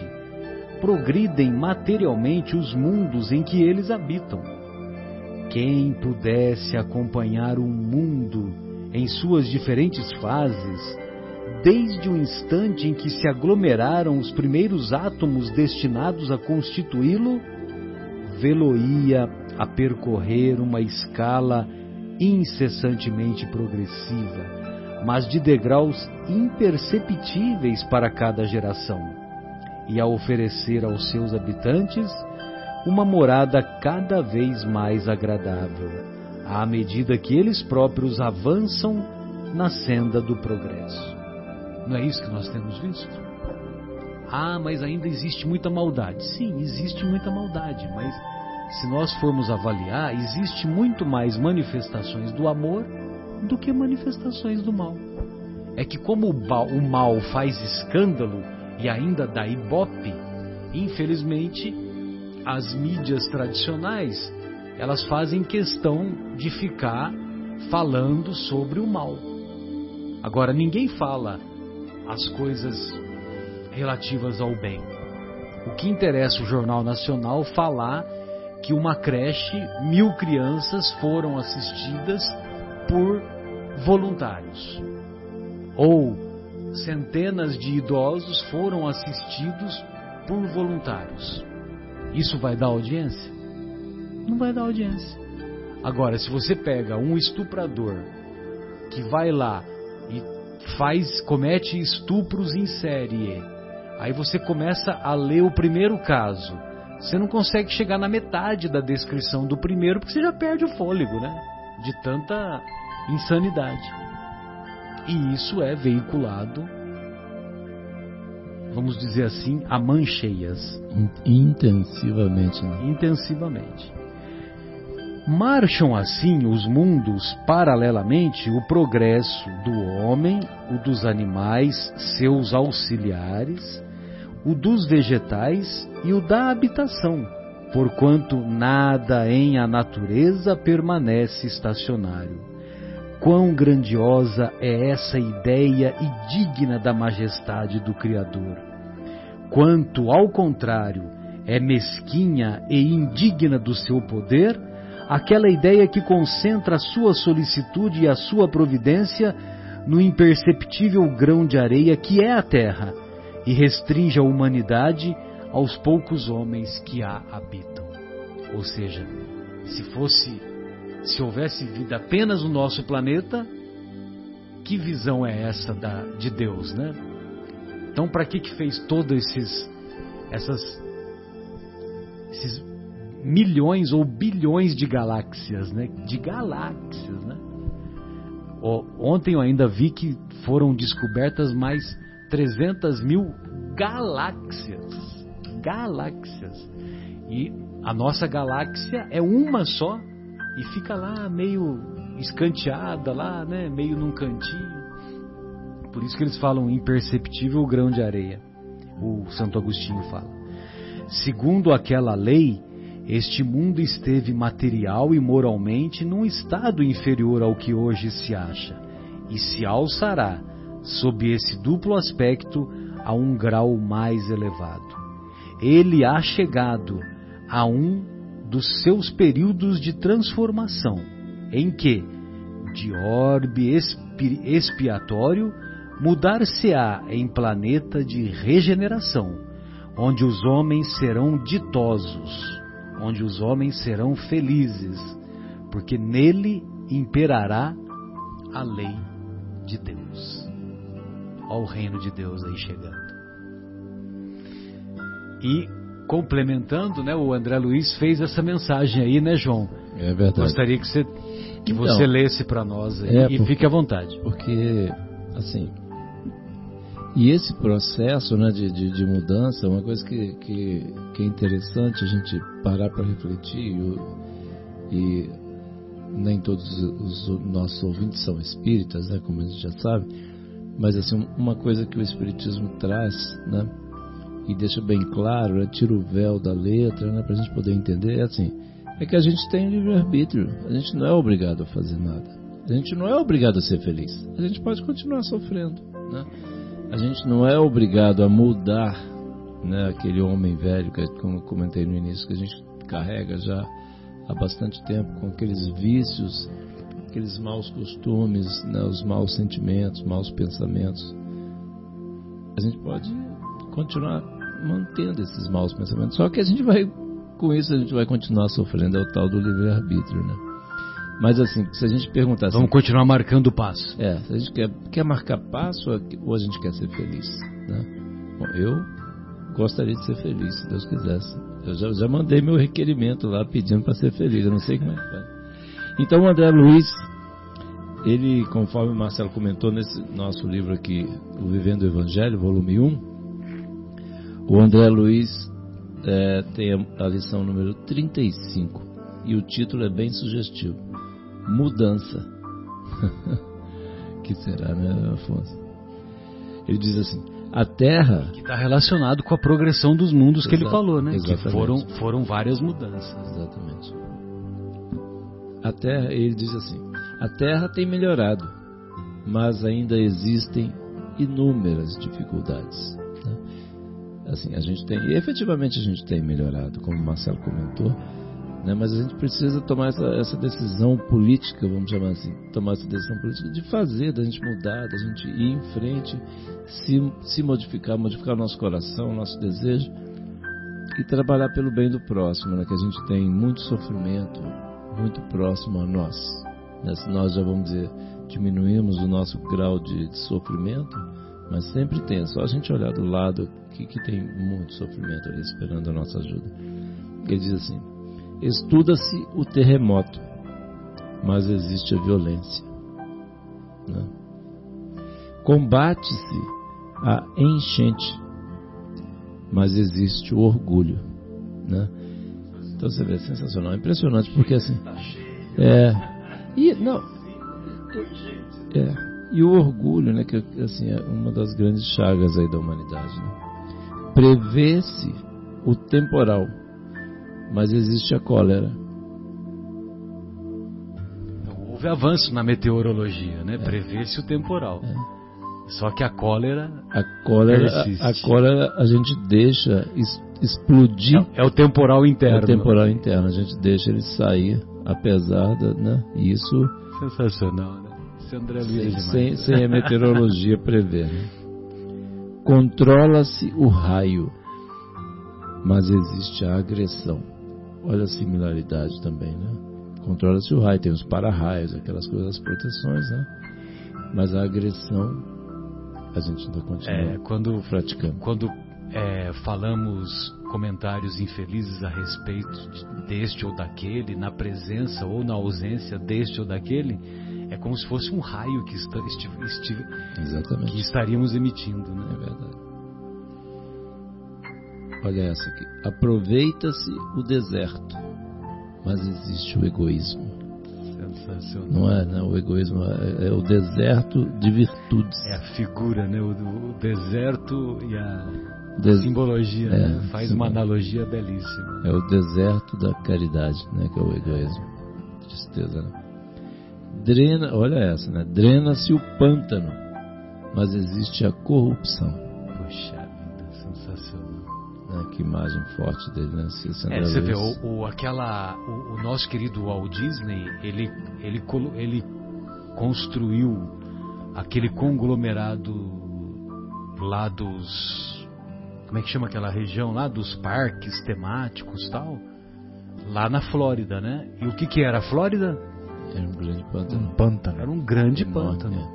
progridem materialmente os mundos em que eles habitam. Quem pudesse acompanhar um mundo em suas diferentes fases, desde o instante em que se aglomeraram os primeiros átomos destinados a constituí-lo, vê-lo-ia a percorrer uma escala incessantemente progressiva, mas de degraus imperceptíveis para cada geração, e a oferecer aos seus habitantes uma morada cada vez mais agradável, à medida que eles próprios avançam na senda do progresso. Não é isso que nós temos visto? Ah, mas ainda existe muita maldade. Sim, existe muita maldade, mas se nós formos avaliar, existe muito mais manifestações do amor do que manifestações do mal. É que como o mal faz escândalo e ainda da Ibope, infelizmente, as mídias tradicionais, elas fazem questão de ficar falando sobre o mal. Agora, ninguém fala as coisas relativas ao bem. O que interessa o Jornal Nacional falar que uma creche, mil crianças foram assistidas por voluntários. Ou centenas de idosos foram assistidos por voluntários. Isso vai dar audiência? Não vai dar audiência. Agora, se você pega um estuprador que vai lá e faz, comete estupros em série, aí você começa a ler o primeiro caso. Você não consegue chegar na metade da descrição do primeiro porque você já perde o fôlego, né? De tanta insanidade. E isso é veiculado, vamos dizer assim, a mancheias. Intensivamente. Né? Intensivamente. Marcham assim os mundos paralelamente o progresso do homem, o dos animais, seus auxiliares, o dos vegetais e o da habitação, porquanto nada em a natureza permanece estacionário. Quão grandiosa é essa ideia e digna da majestade do Criador! Quanto, ao contrário, é mesquinha e indigna do seu poder aquela ideia que concentra a sua solicitude e a sua providência no imperceptível grão de areia que é a terra e restringe a humanidade aos poucos homens que a habitam. Ou seja, se fosse se houvesse vida apenas no nosso planeta, que visão é essa da, de Deus, né? Então, para que que fez todos esses essas esses milhões ou bilhões de galáxias, né? De galáxias, né? Ontem eu ainda vi que foram descobertas mais 300 mil galáxias. Galáxias. E a nossa galáxia é uma só e fica lá meio escanteada lá, né, meio num cantinho. Por isso que eles falam imperceptível grão de areia. O Santo Agostinho fala. Segundo aquela lei, este mundo esteve material e moralmente num estado inferior ao que hoje se acha, e se alçará, sob esse duplo aspecto, a um grau mais elevado. Ele há chegado a um dos seus períodos de transformação, em que, de orbe expiatório, mudar-se-á em planeta de regeneração, onde os homens serão ditosos, onde os homens serão felizes, porque nele imperará a lei de Deus. Olha o reino de Deus aí chegando. E complementando, né, o André Luiz fez essa mensagem aí, né, João? É verdade. Gostaria que você, que então, você lesse para nós é e fique à vontade. Porque, assim, e esse processo né, de, de, de mudança é uma coisa que, que, que, é interessante a gente parar para refletir e, e, nem todos os, os nossos ouvintes são espíritas, né, como a gente já sabe, mas assim, uma coisa que o Espiritismo traz, né, e deixa bem claro, né, tira o véu da letra, né, para a gente poder entender, é assim, é que a gente tem livre-arbítrio, a gente não é obrigado a fazer nada, a gente não é obrigado a ser feliz, a gente pode continuar sofrendo, né? A gente não é obrigado a mudar né, aquele homem velho, que, como eu comentei no início, que a gente carrega já há bastante tempo com aqueles vícios, aqueles maus costumes, né, os maus sentimentos, maus pensamentos. A gente pode continuar mantendo esses maus pensamentos. Só que a gente vai, com isso, a gente vai continuar sofrendo, é o tal do livre-arbítrio, né? Mas assim, se a gente perguntar assim, Vamos continuar marcando passo. É, se a gente quer, quer marcar passo ou a gente quer ser feliz, né? Bom, eu gostaria de ser feliz, se Deus quisesse. Eu já, já mandei meu requerimento lá pedindo para ser feliz, eu não sei como é que vai. Então o André Luiz, ele, conforme o Marcelo comentou nesse nosso livro aqui, O Vivendo o Evangelho, volume 1, o André Luiz é, tem a, lição número 35 e o título é bem sugestivo: Mudança. [laughs] que será, né, Afonso? Ele diz assim: A Terra. Que está relacionado com a progressão dos mundos que ele falou, né? exatamente. Que foram, foram várias mudanças. Exatamente. A Terra, ele diz assim: a Terra tem melhorado, mas ainda existem inúmeras dificuldades. Assim, a gente tem, e efetivamente a gente tem melhorado, como o Marcelo comentou, né? mas a gente precisa tomar essa, essa decisão política, vamos chamar assim, tomar essa decisão política de fazer, da gente mudar, da gente ir em frente, se, se modificar, modificar o nosso coração, o nosso desejo e trabalhar pelo bem do próximo, né? que a gente tem muito sofrimento muito próximo a nós. Né? Se nós já vamos dizer diminuímos o nosso grau de, de sofrimento, mas sempre tem, é só a gente olhar do lado que, que tem muito sofrimento ali esperando a nossa ajuda. Ele diz assim: estuda-se o terremoto, mas existe a violência. Né? Combate-se a enchente, mas existe o orgulho. Né? Então você vê, é sensacional, é impressionante, porque assim. É. E, não, é, e o orgulho, né, que assim, é uma das grandes chagas aí da humanidade. Né? Prevê-se o temporal, mas existe a cólera. Então, houve avanço na meteorologia, né? Prevê-se o temporal. Só que a cólera A cólera, a, a cólera a gente deixa es- explodir é o temporal o interno. temporal interno, a gente deixa ele sair, apesar da, né, isso Sensacional, né? Esse André Luiz é sem, sem, sem a meteorologia prever. né? Controla-se o raio, mas existe a agressão. Olha a similaridade também, né? Controla-se o raio, tem os para-raios, aquelas coisas, as proteções, né? Mas a agressão, a gente ainda continua É, quando praticando. quando é, falamos comentários infelizes a respeito de- deste ou daquele, na presença ou na ausência deste ou daquele, é como se fosse um raio que, está, estive- estive- Exatamente. que estaríamos emitindo. É Né? verdade. Olha essa aqui. Aproveita-se o deserto, mas existe o egoísmo. Sensacional. Não é, né? O egoísmo é, é o deserto de virtudes. É a figura, né? O, o deserto e a Des- simbologia, é, né? Faz sim. uma analogia belíssima. É o deserto da caridade, né? Que é o egoísmo. Tristeza, né? Drena, olha essa, né? Drena-se o pântano, mas existe a corrupção. Puxa vida, sensacional. Né? Que imagem forte dele, né? É, você vê, o, o- aquela, o, o nosso querido Walt Disney, ele, ele, ele construiu aquele conglomerado lá dos. Como é que chama aquela região lá? Dos parques temáticos tal. Lá na Flórida, né? E o que, que era a Flórida? Era um grande pântano. Um pântano. Era um grande Enorme, pântano. né?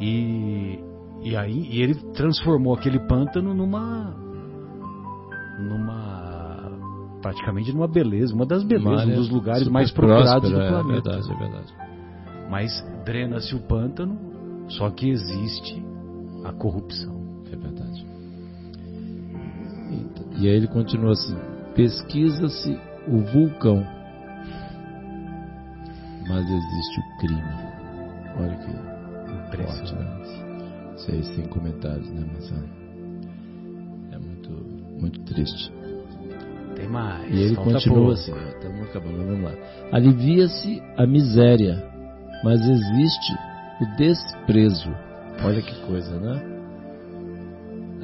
E, e aí e ele transformou aquele pântano numa numa praticamente numa beleza, uma das belezas, Uma um dos lugares mais procurados próspera, do é planeta. verdade, é verdade. Mas drena-se o pântano, só que existe a corrupção. É verdade. E aí ele continua assim: pesquisa-se o vulcão, mas existe o crime. Olha que forte, Impressionante. né? Isso aí sem comentários, né, Marcelo? É muito, muito triste. Tem mais. E ele continua assim: estamos acabando, vamos lá. Alivia-se a miséria, mas existe o desprezo. Olha que coisa, né?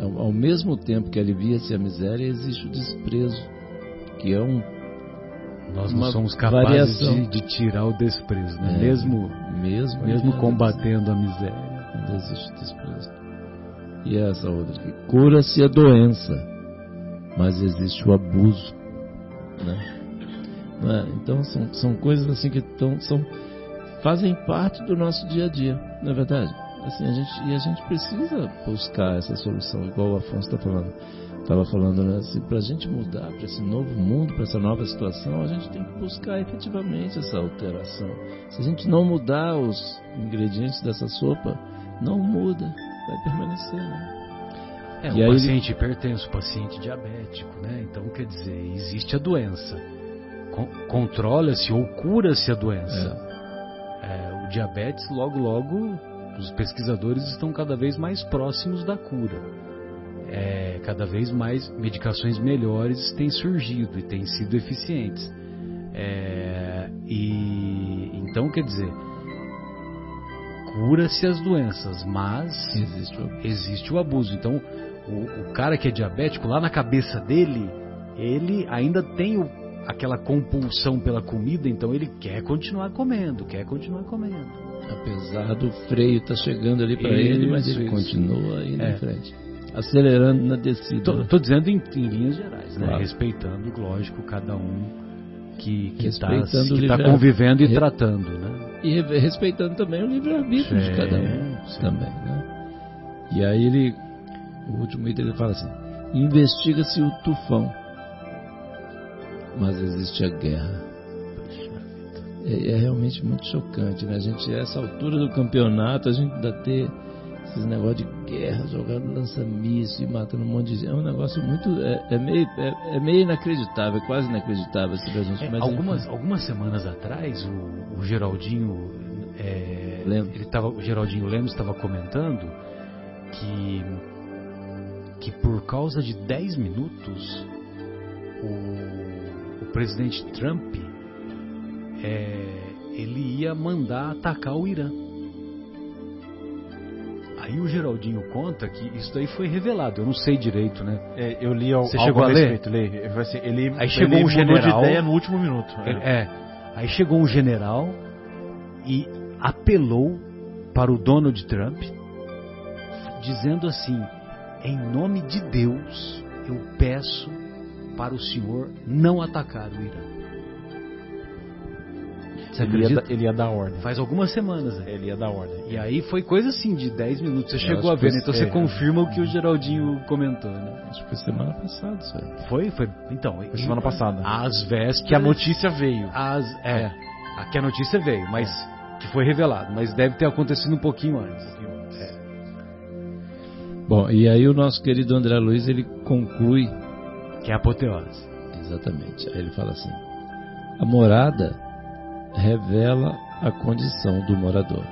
Ao, ao mesmo tempo que alivia-se a miséria, existe o desprezo, que é um Nós não somos capazes de, de tirar o desprezo, né? É, mesmo, mesmo mesmo combatendo a miséria. Ainda existe desprezo. E essa outra aqui, cura-se a doença, mas existe o abuso, né? Não é? Então são, são coisas assim que tão, são fazem parte do nosso dia a dia, não é verdade? Assim, a gente, e a gente precisa buscar essa solução, igual o Afonso está falando. Estava falando, né? Assim, para a gente mudar para esse novo mundo, para essa nova situação, a gente tem que buscar efetivamente essa alteração. Se a gente não mudar os ingredientes dessa sopa, não muda, vai permanecer. Né? É, E o aí ele- paciente hipertenso, paciente diabético, né? Então, quer dizer, existe a doença. Con- Controla-se ou cura-se a doença. É, o diabetes, logo, logo, os pesquisadores estão cada vez mais próximos da cura. É, cada vez mais medicações melhores têm surgido e têm sido eficientes. É, e então quer dizer, cura-se as doenças, mas Existe o... existe o abuso. Então, o, o cara que é diabético, lá na cabeça dele, ele ainda tem o- aquela compulsão pela comida, então ele quer continuar comendo, quer continuar comendo. Apesar do freio estar chegando ali para ele, mas ele isso. continua indo É. em frente. Acelerando na descida. Tô, né? dizendo em, em linhas gerais, né? Claro. Respeitando, lógico, cada um que está tá livre- convivendo e Re- tratando, né? E re- respeitando também o livre-arbítrio de cada um sim. também, né? E aí ele, o último item ele fala assim, investiga-se o tufão, mas existe a guerra. É, é realmente muito chocante, né? A gente, a essa altura do campeonato, a gente ainda ter esses negócios de guerra, jogando lança-míssil e matando um monte de gente. É um negócio muito. É, é meio, é, é meio inacreditável, é quase inacreditável assim pra gente. É, mas, algumas, algumas semanas atrás, o, o Geraldinho, é, Lemos. ele tava, o Geraldinho Lemos estava comentando que, que por causa de 10 minutos, o, o presidente Trump é, ele ia mandar atacar o Irã. Aí o Geraldinho conta que isso daí foi revelado, eu não sei direito, né? É, eu li al- Você chegou a ler? respeito, li. Assim, Ele, Aí chegou ele um general- de ideia no último minuto. Ele- É. Aí chegou um general e apelou para o Donald Trump, dizendo assim: em nome de Deus, eu peço para o senhor não atacar o Irã. Você Ele ia, da- ele ia dar ordem. Faz algumas semanas. né? Ele ia dar ordem. E aí foi coisa assim de 10 minutos. Você Eu chegou a que ver, né? então você é. confirma o que o Geraldinho comentou, né? Acho que foi semana passada aí. Foi? Foi. Então, Foi semana passada. Às vésperas. Que a notícia veio. As, é, Aqui a notícia veio, mas que foi revelado, mas deve ter acontecido um pouquinho antes. Bom, e aí o nosso querido André Luiz, ele conclui Que é a apoteose. exatamente. Aí ele fala assim: a morada revela a condição do morador.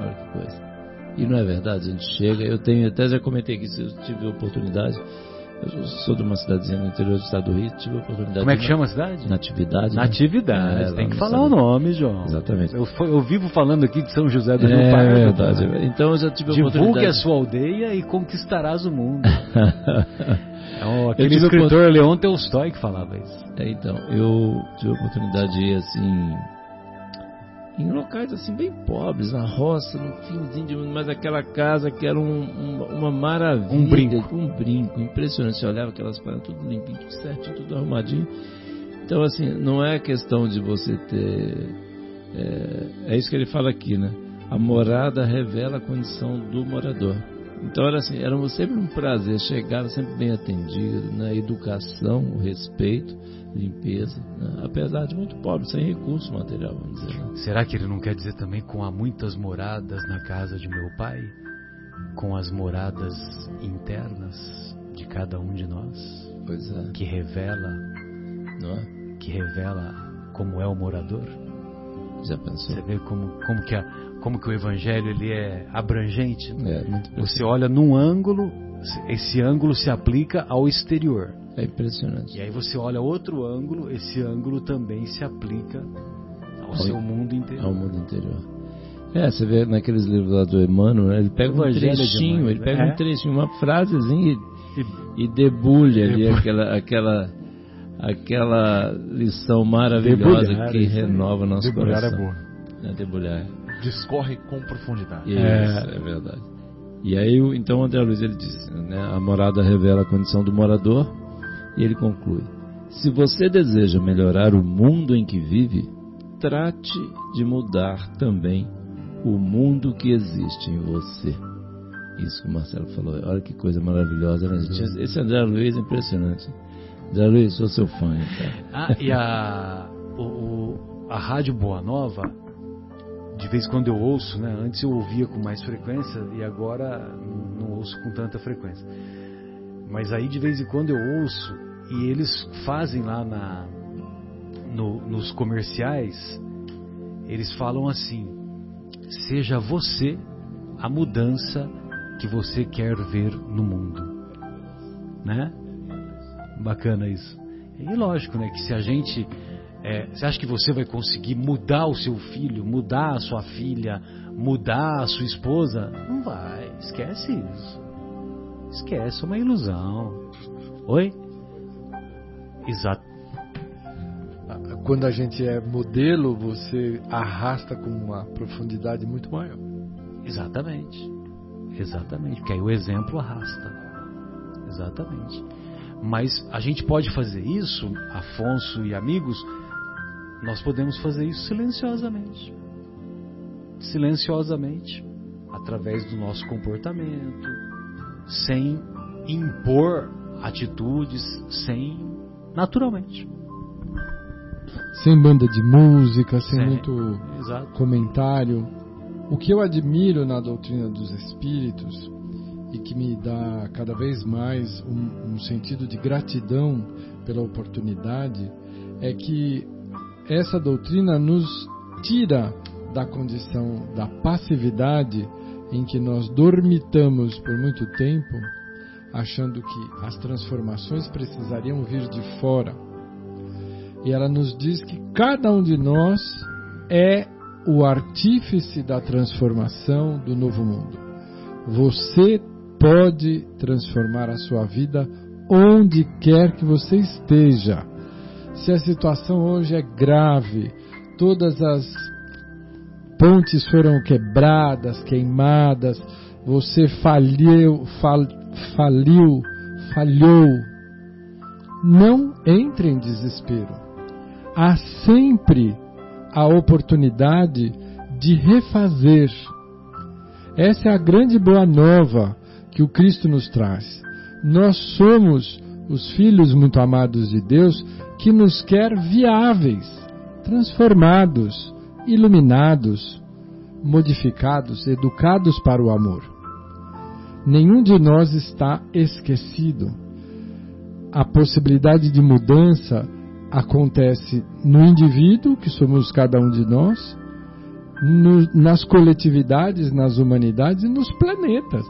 Olha que coisa. E não é verdade, a gente chega, eu tenho, até já comentei aqui, se eu tive a oportunidade, eu sou de uma cidadezinha no interior do estado do Rio, tive a oportunidade Como é que chama a cidade? Natividade. né? Natividade. É, lá Tem que falar o nome, João. Exatamente. Eu, eu vivo falando aqui de São José do Rio É Pardo. verdade. cara. Então eu já tive a Divulgue oportunidade. a sua aldeia e conquistarás o mundo. [laughs] É o- aquele escritor Leon Tolstói que falava isso. É, então, eu tive a oportunidade de ir assim em locais assim bem pobres, na roça, no finzinho de mas aquela casa que era um- um- uma maravilha, Um brinco. um brinco, impressionante. Você olhava aquelas paradas tudo limpinho, tudo certinho, tudo arrumadinho. Então assim, não é questão de você ter é, é isso que ele fala aqui, né? A morada revela a condição do morador. Então era assim, era sempre um prazer chegar sempre bem atendido, na educação, o respeito, limpeza, né? apesar de muito pobre, sem recurso material, vamos dizer. Né? Será que ele não quer dizer também com há muitas moradas na casa de meu pai? Com as moradas internas de cada um de nós? Pois é, Que revela, não é? que revela como é o morador? Já pensou? Você vê como, como, que, a, como que o evangelho ele é abrangente? né? É, muito Você olha num ângulo, esse ângulo se aplica ao exterior. é impressionante. E aí você olha outro ângulo, esse ângulo também se aplica ao Ao- seu mundo inteiro. Ao mundo interior. É, você vê naqueles livros lá do Emmanuel, né, ele pega um trechinho, Emmanuel, ele pega é. um trechinho, uma frasezinha e, e debulha ali Debulha. aquela, aquela, aquela lição maravilhosa Debulhar, que aí. renova nosso Debulhar é coração. boa. É, debulhar. Discorre com profundidade. Isso, é. verdade. E aí, então, o André Luiz ele diz, né, a morada revela a condição do morador e ele conclui: se você deseja melhorar o mundo em que vive, trate de mudar também o mundo que existe em você. Isso que o Marcelo falou. Olha que coisa maravilhosa, né, gente? Esse André Luiz é impressionante. André Luiz, sou seu fã, então. Ah, e a, o- a Rádio Boa Nova, de vez em quando eu ouço, né? Antes eu ouvia com mais frequência e agora não ouço com tanta frequência. Mas aí de vez em quando eu ouço e eles fazem lá na, no- nos comerciais, eles falam assim: seja você a mudança que você quer ver no mundo. né? Bacana isso. E lógico, né, que se a gente é, você acha que você vai conseguir mudar o seu filho, mudar a sua filha, mudar a sua esposa? Não vai, esquece isso. Esquece, é uma ilusão. Oi? Exato. Quando a gente é modelo, você arrasta com uma profundidade muito maior. Exatamente. Exatamente. Porque aí o exemplo arrasta. Exatamente. Mas a gente pode fazer isso, Afonso e amigos, nós podemos fazer isso silenciosamente. Silenciosamente, através do nosso comportamento, sem impor atitudes, sem naturalmente. Sem banda de música, sem, sem muito exato. comentário. O que eu admiro na doutrina dos espíritos e que me dá cada vez mais um, um sentido de gratidão pela oportunidade é que essa doutrina nos tira da condição da passividade em que nós dormitamos por muito tempo, achando que as transformações precisariam vir de fora. E ela nos diz que cada um de nós é o artífice da transformação do novo mundo. Você pode transformar a sua vida onde quer que você esteja se a situação hoje é grave, todas as pontes foram quebradas, queimadas, você faliu, fal, faliu, falhou, não entre em desespero. Há sempre a oportunidade de refazer. Essa é a grande boa nova que o Cristo nos traz. Nós somos os filhos muito amados de Deus que nos quer viáveis, transformados, iluminados, modificados, educados para o amor. Nenhum de nós está esquecido. A possibilidade de mudança acontece no indivíduo, que somos cada um de nós, no, nas coletividades, nas humanidades e nos planetas.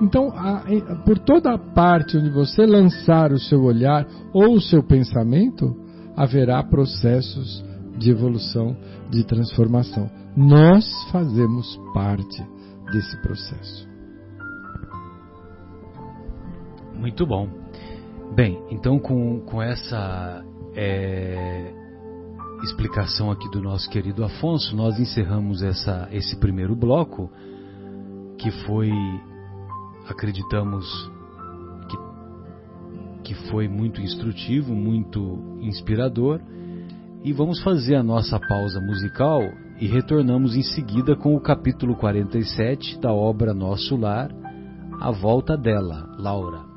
Então, a, por toda a parte onde você lançar o seu olhar ou o seu pensamento, haverá processos de evolução, de transformação. Nós fazemos parte desse processo. Muito bom. Bem, então com, com essa é, explicação aqui do nosso querido Afonso, nós encerramos essa, esse primeiro bloco, que foi acreditamos que, que foi muito instrutivo, muito inspirador. E vamos fazer a nossa pausa musical e retornamos em seguida com o capítulo 47 da obra Nosso Lar, A Volta dela, Laura.